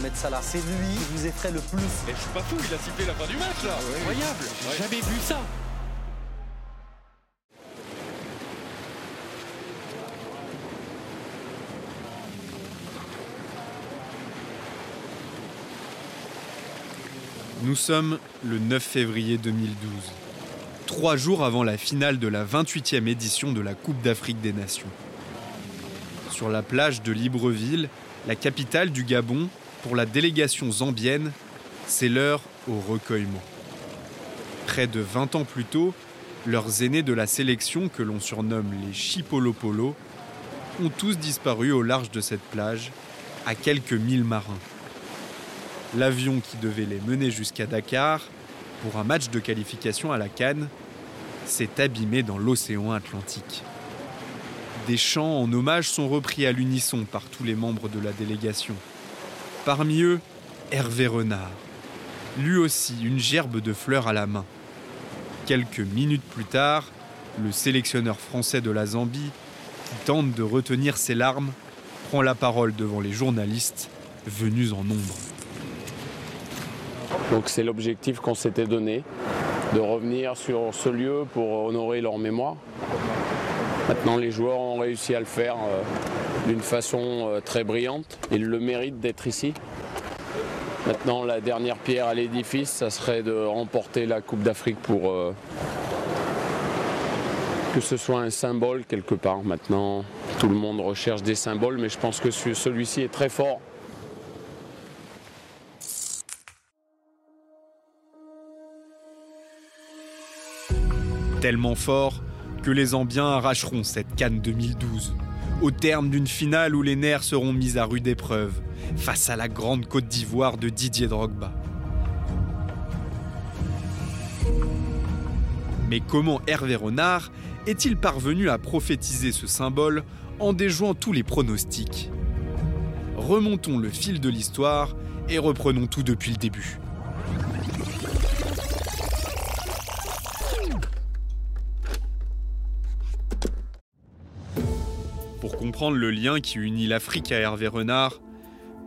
Mohamed Salah. C'est lui qui vous effraie le plus. Mais je suis pas fou, il a sifflé la fin du match là. Incroyable. J'ai jamais vu ça. Nous sommes le 9 février 2012, trois jours avant la finale de la 28e édition de la Coupe d'Afrique des Nations. Sur la plage de Libreville, la capitale du Gabon, pour la délégation zambienne, c'est l'heure au recueillement. Près de 20 ans plus tôt, leurs aînés de la sélection, que l'on surnomme les Chipolopolo, ont tous disparu au large de cette plage, à quelques milles marins. L'avion qui devait les mener jusqu'à Dakar pour un match de qualification à la Cannes s'est abîmé dans l'océan Atlantique. Des chants en hommage sont repris à l'unisson par tous les membres de la délégation. Parmi eux, Hervé Renard, lui aussi une gerbe de fleurs à la main. Quelques minutes plus tard, le sélectionneur français de la Zambie, qui tente de retenir ses larmes, prend la parole devant les journalistes venus en nombre. Donc c'est l'objectif qu'on s'était donné, de revenir sur ce lieu pour honorer leur mémoire. Maintenant les joueurs ont réussi à le faire euh, d'une façon euh, très brillante. Ils le méritent d'être ici. Maintenant la dernière pierre à l'édifice, ça serait de remporter la Coupe d'Afrique pour euh, que ce soit un symbole quelque part. Maintenant tout le monde recherche des symboles, mais je pense que celui-ci est très fort Tellement fort que les Zambiens arracheront cette Cannes 2012, au terme d'une finale où les nerfs seront mis à rude épreuve face à la grande Côte d'Ivoire de Didier Drogba. Mais comment Hervé Renard est-il parvenu à prophétiser ce symbole en déjouant tous les pronostics? Remontons le fil de l'histoire et reprenons tout depuis le début. Pour comprendre le lien qui unit l'Afrique à Hervé Renard,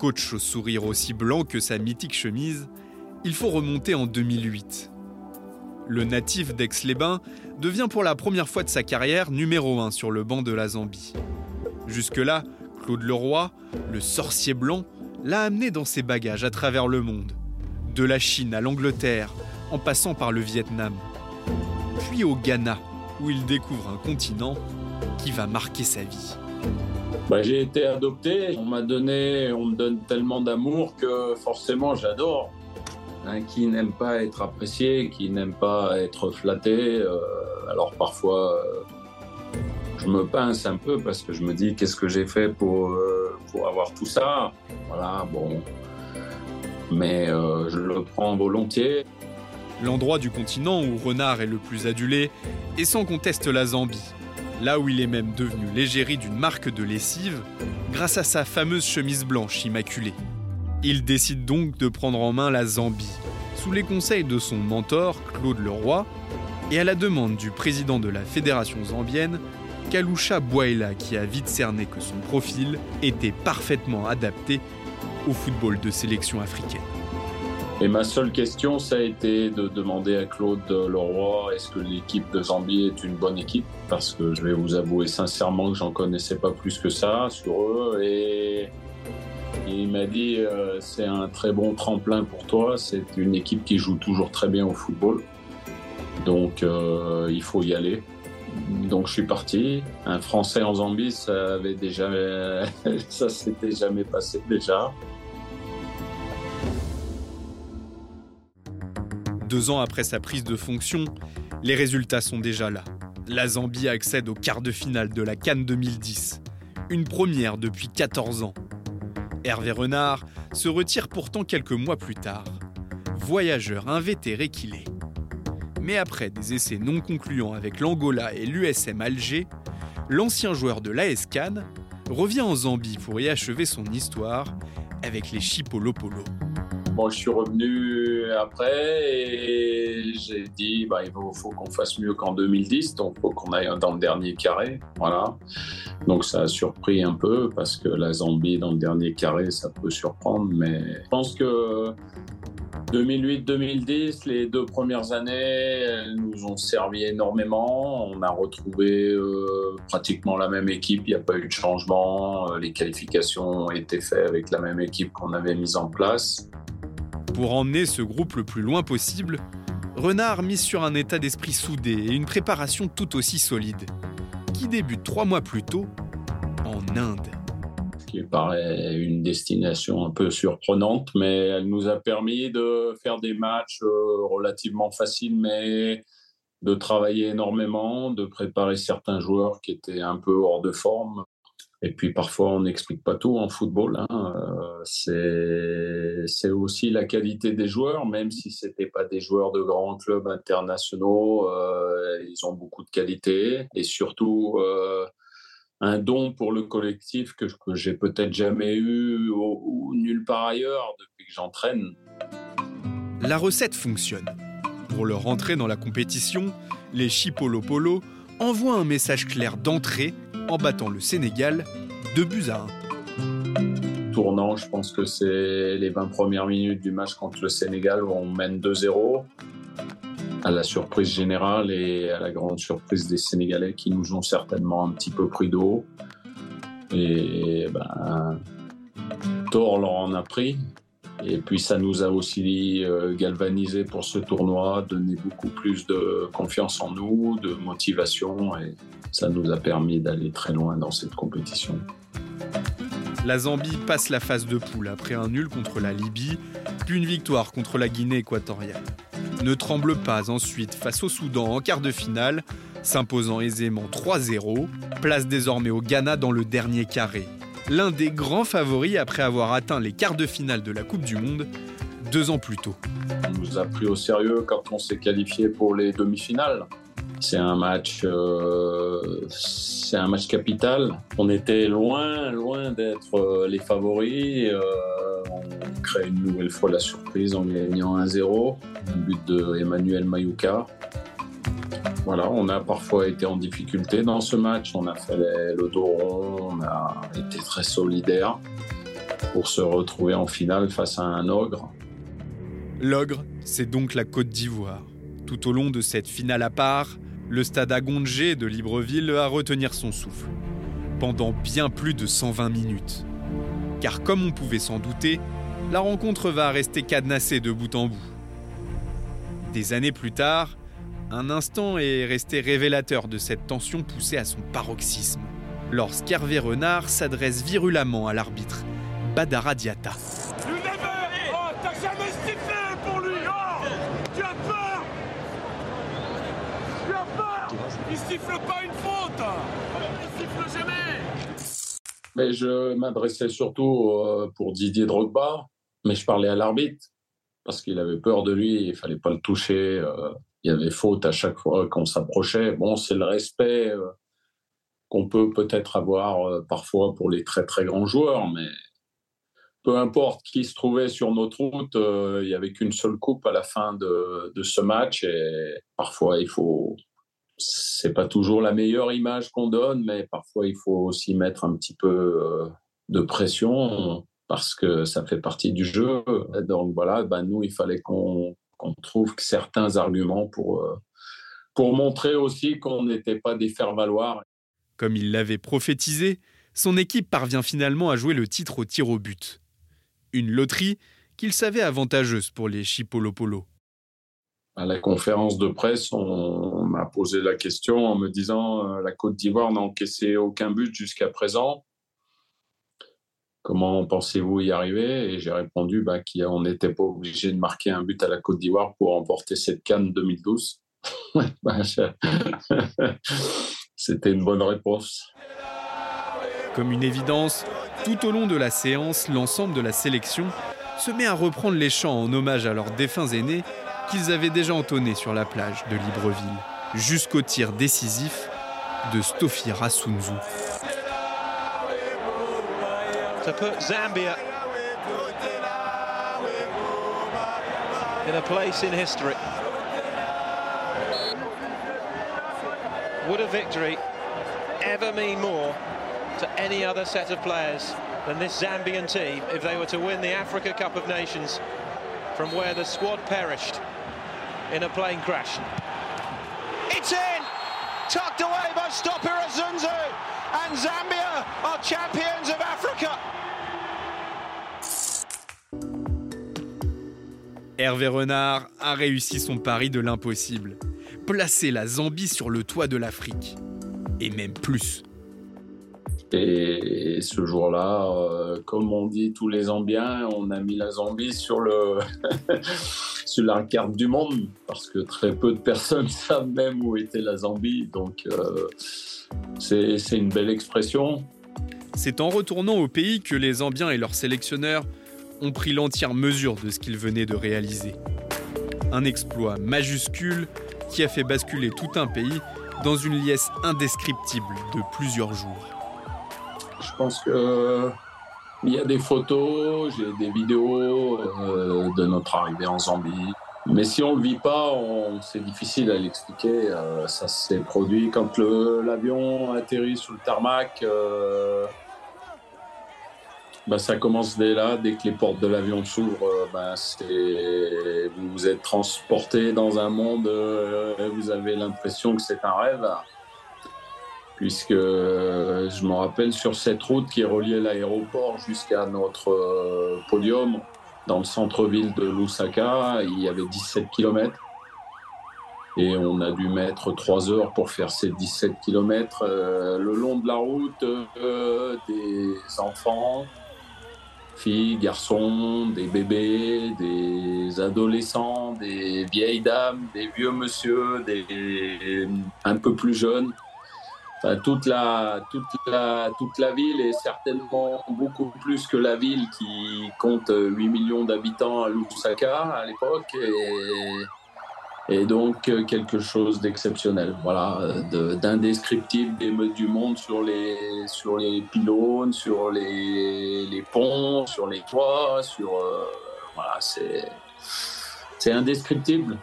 coach au sourire aussi blanc que sa mythique chemise, il faut remonter en 2008. Le natif d'Aix-les-Bains devient pour la première fois de sa carrière numéro 1 sur le banc de la Zambie. Jusque-là, Claude Leroy, le sorcier blanc, l'a amené dans ses bagages à travers le monde. De la Chine à l'Angleterre, en passant par le Vietnam. Puis au Ghana, où il découvre un continent qui va marquer sa vie. Bah, j'ai été adopté, on m'a donné, on me donne tellement d'amour que forcément j'adore. Hein, qui n'aime pas être apprécié, qui n'aime pas être flatté. Euh, alors parfois, euh, je me pince un peu parce que je me dis qu'est-ce que j'ai fait pour, euh, pour avoir tout ça? Voilà, bon. Mais je le prends volontiers. L'endroit du continent où Renard est le plus adulé est sans conteste la Zambie là où il est même devenu l'égérie d'une marque de lessive grâce à sa fameuse chemise blanche immaculée. Il décide donc de prendre en main la Zambie, sous les conseils de son mentor Claude Leroy, et à la demande du président de la fédération zambienne, Kalusha Bwaila, qui a vite cerné que son profil était parfaitement adapté au football de sélection africaine. Et ma seule question, ça a été de demander à Claude Leroy est-ce que l'équipe de Zambie est une bonne équipe? Parce que je vais vous avouer sincèrement que j'en connaissais pas plus que ça sur eux. Et il m'a dit euh, c'est un très bon tremplin pour toi. C'est une équipe qui joue toujours très bien au football. Donc euh, il faut y aller. Donc je suis parti. Un Français en Zambie, ça avait déjà, ça s'était jamais passé déjà. Deux ans après sa prise de fonction, les résultats sont déjà là. La Zambie accède au quart de finale de la Cannes 2010, une première depuis 14 ans. Hervé Renard se retire pourtant quelques mois plus tard, voyageur invétéré qu'il est. Mais après des essais non concluants avec l'Angola et l'USM Alger, l'ancien joueur de l'AS Cannes revient en Zambie pour y achever son histoire avec les Chipolopolo. Bon, je suis revenu après et j'ai dit bah, il faut, qu'on fasse mieux qu'en 2010, donc il faut qu'on aille dans le dernier carré. Voilà. Donc ça a surpris un peu parce que la Zambie dans le dernier carré, ça peut surprendre, mais je pense que 2008-2010, les deux premières années, elles nous ont servi énormément. On a retrouvé euh, pratiquement la même équipe, il n'y a pas eu de changement. Euh, les qualifications ont été faites avec la même équipe qu'on avait mise en place. Pour emmener ce groupe le plus loin possible, Renard mise sur un état d'esprit soudé et une préparation tout aussi solide, qui débute trois mois plus tôt en Inde qui paraît une destination un peu surprenante, mais elle nous a permis de faire des matchs euh, relativement faciles, mais de travailler énormément, de préparer certains joueurs qui étaient un peu hors de forme. Et puis parfois, on n'explique pas tout en football. Hein. Euh, c'est aussi la qualité des joueurs, même si ce n'étaient pas des joueurs de grands clubs internationaux. Euh, ils ont beaucoup de qualité. Et surtout, un don pour le collectif que, que j'ai peut-être jamais eu ou, nulle part ailleurs depuis que j'entraîne. La recette fonctionne. Pour leur entrée dans la compétition, les Chipolo Polo envoient un message clair d'entrée en battant le Sénégal de buts à 1. Tournant, je pense que c'est les 20 premières minutes du match contre le Sénégal où on mène 2-0 à la surprise générale et à la grande surprise des Sénégalais qui nous ont certainement un petit peu pris d'eau. Et ben, tort leur en a pris. Et puis ça nous a aussi euh, galvanisé pour ce tournoi, donné beaucoup plus de confiance en nous, de motivation, et ça nous a permis d'aller très loin dans cette compétition. La Zambie passe la phase de poule après un nul contre la Libye, puis une victoire contre la Guinée équatoriale ne tremble pas ensuite face au Soudan en quart de finale, s'imposant aisément 3-0, place désormais au Ghana dans le dernier carré. L'un des grands favoris après avoir atteint les quarts de finale de la Coupe du Monde deux ans plus tôt. On nous a pris au sérieux quand on s'est qualifié pour les demi-finales. C'est un match, euh, c'est un match capital. On était loin, loin d'être euh, les favoris. Euh, une nouvelle fois la surprise en gagnant 1-0, un but de Emmanuel Mayuka. Voilà, on a parfois été en difficulté dans ce match. On a fait le on a été très solidaire pour se retrouver en finale face à un ogre. L'ogre, c'est donc la Côte d'Ivoire. Tout au long de cette finale à part, le stade Agongé de Libreville a retenir son souffle. Pendant bien plus de 120 minutes car comme on pouvait s'en douter, la rencontre va rester cadenassée de bout en bout. Des années plus tard, un instant est resté révélateur de cette tension poussée à son paroxysme, lorsqu'Hervé Renard s'adresse virulemment à l'arbitre, Badara Diata. Oh, t'as jamais pour lui. Oh, Tu as peur. Tu as peur. Il siffle pas une faute. Il siffle jamais. Mais je m'adressais surtout euh, pour Didier Drogba, mais je parlais à l'arbitre parce qu'il avait peur de lui, il fallait pas le toucher. Euh, il y avait faute à chaque fois qu'on s'approchait. Bon, c'est le respect euh, qu'on peut peut-être avoir parfois pour les très très grands joueurs, mais peu importe qui se trouvait sur notre route, il n'y avait qu'une seule coupe à la fin de, de, ce match et parfois il faut c'est pas toujours la meilleure image qu'on donne, mais parfois il faut aussi mettre un petit peu euh, de pression parce que ça fait partie du jeu. Donc voilà, ben nous, il fallait qu'on trouve certains arguments pour, euh, pour montrer aussi qu'on n'était pas des faire-valoir. Comme il l'avait prophétisé, son équipe parvient finalement à jouer le titre au tir au but. Une loterie qu'il savait avantageuse pour les Chipolopolo à la conférence de presse, on, m'a posé la question en me disant euh, la Côte d'Ivoire n'a encaissé aucun but jusqu'à présent. Comment pensez-vous y arriver? Et j'ai répondu bah, qu'on n'était pas obligé de marquer un but à la Côte d'Ivoire pour remporter cette Cannes 2012. Bah, c'était une bonne réponse. Comme une évidence, tout au long de la séance, l'ensemble de la sélection se met à reprendre les chants en hommage à leurs défunts aînés qu'ils avaient déjà entonné sur la plage de Libreville, jusqu'au tir décisif de Stofi Rasunzu. in a place in history. Would a victory ever mean more to any other set of players than this Zambian team if they were to win the Africa Cup of Nations from where the squad perished in a plane crash? It's in! Tucked away by Stopper Zunzu! Hervé Renard a réussi son pari de l'impossible. Placer la Zambie sur le toit de l'Afrique. Et même plus. Et ce jour-là, euh, comme on dit tous les Zambiens, on a mis la Zambie sur, la carte du monde, parce que très peu de personnes savent même où était la Zambie. Donc euh, c'est une belle expression. C'est en retournant au pays que les Zambiens et leurs sélectionneurs ont pris l'entière mesure de ce qu'ils venaient de réaliser. Un exploit majuscule qui a fait basculer tout un pays dans une liesse indescriptible de plusieurs jours. Je pense que il y a des photos, j'ai des vidéos euh, de notre arrivée en Zambie. Mais si on ne le vit pas, c'est difficile à l'expliquer. Euh, ça s'est produit quand l'avion atterrit sous le tarmac. Euh, bah, ça commence dès là, dès que les portes de l'avion s'ouvrent, euh, bah, vous êtes transporté dans un monde, euh, vous avez l'impression que c'est un rêve. Puisque euh, je me rappelle sur cette route qui reliait l'aéroport jusqu'à notre podium, dans le centre-ville de Lusaka, il y avait 17 km. Et on a dû mettre 3 heures pour faire ces 17 km. le long de la route, des enfants, filles, garçons, des bébés, des adolescents, des vieilles dames, des vieux monsieur, des un peu plus jeunes. Toute, la, toute, la, toute la ville est certainement beaucoup plus que la ville qui compte 8 millions d'habitants à Lusaka à l'époque. Et, et donc quelque chose d'exceptionnel, voilà, d'indescriptible des meutes du monde sur les, sur les pylônes, sur les, les ponts, sur les toits, sur euh, voilà, c'est indescriptible.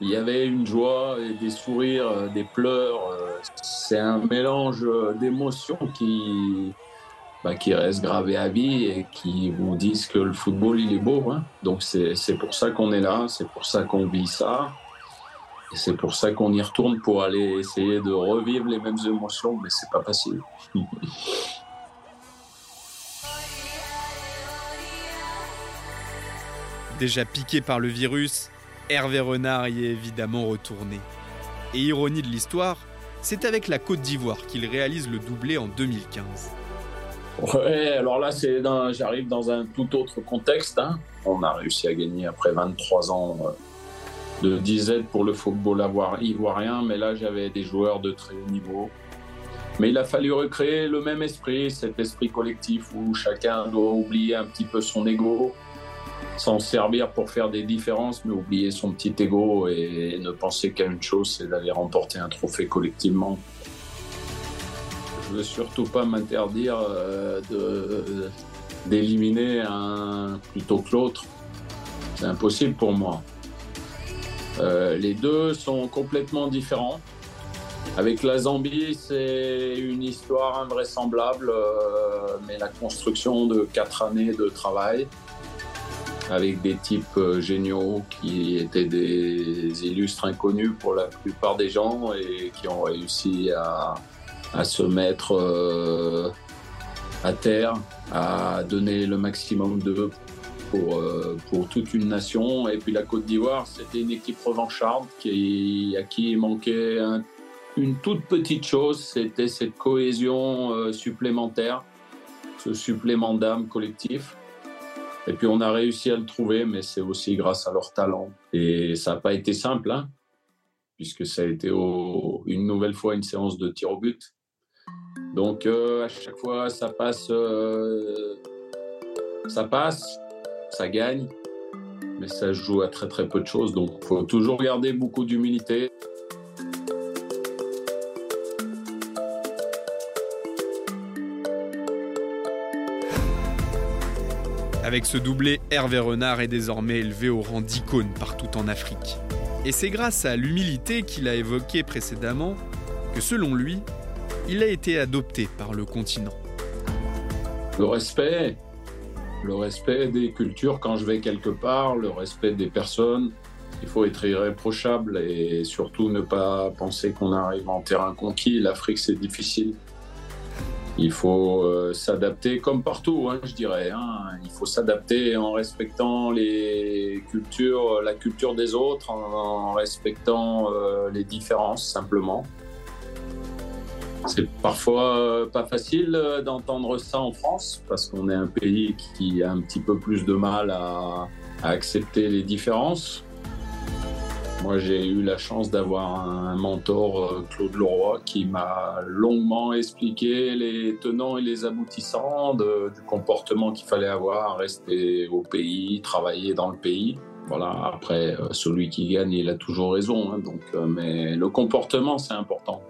Il y avait une joie et des sourires, euh, des pleurs. C'est un mélange d'émotions qui bah, qui reste gravé à vie et qui vous disent que le football il est beau. Hein. Donc c'est pour ça qu'on est là, c'est pour ça qu'on vit ça. Et c'est pour ça qu'on y retourne pour aller essayer de revivre les mêmes émotions, mais c'est pas facile. Déjà piqué par le virus, Hervé Renard y est évidemment retourné. Et ironie de l'histoire, c'est avec la Côte d'Ivoire qu'il réalise le doublé en 2015. Ouais, alors là, j'arrive dans un tout autre contexte. Hein. On a réussi à gagner après 23 ans euh, de 10 aides pour le football ivoirien, mais là j'avais des joueurs de très haut niveau. Mais il a fallu recréer le même esprit, cet esprit collectif où chacun doit oublier un petit peu son ego, s'en servir pour faire des différences, mais oublier son petit ego et ne penser qu'à une chose, c'est d'aller remporter un trophée collectivement. Je ne veux surtout pas m'interdire euh, d'éliminer un plutôt que l'autre. C'est impossible pour moi. Euh, les deux sont complètement différents. Avec la Zambie, c'est une histoire invraisemblable, euh, mais la construction de quatre années de travail avec des types euh, géniaux qui étaient des illustres inconnus pour la plupart des gens et qui ont réussi à, se mettre à terre, à donner le maximum d'eux pour, euh, pour toute une nation. Et puis la Côte d'Ivoire, c'était une équipe revancharde qui, à qui il manquait une toute petite chose, c'était cette cohésion euh, supplémentaire, ce supplément d'âme collectif. Et puis on a réussi à le trouver, mais c'est aussi grâce à leur talent. Et ça n'a pas été simple, hein, puisque ça a été une nouvelle fois une séance de tir au but. Donc euh, à chaque fois, ça passe, ça passe ça gagne, mais ça joue à très très peu de choses. Donc il faut toujours garder beaucoup d'humilité. Avec ce doublé, Hervé Renard est désormais élevé au rang d'icône partout en Afrique. Et c'est grâce à l'humilité qu'il a évoquée précédemment que selon lui, il a été adopté par le continent. Le respect, le respect des cultures quand je vais quelque part, le respect des personnes. Il faut être irréprochable et surtout ne pas penser qu'on arrive en terrain conquis. L'Afrique, c'est difficile. Il faut euh, s'adapter comme partout, hein, je dirais. Hein. Il faut s'adapter en respectant les cultures, la culture des autres, en, respectant euh, les différences simplement. C'est parfois euh, pas facile d'entendre ça en France parce qu'on est un pays qui a un petit peu plus de mal à accepter les différences. Moi, j'ai eu la chance d'avoir un mentor, euh, Claude Leroy, qui m'a longuement expliqué les tenants et les aboutissants du comportement qu'il fallait avoir, rester au pays, travailler dans le pays. Voilà, après, euh, celui qui gagne, il a toujours raison. Hein, donc, euh, mais le comportement, c'est important.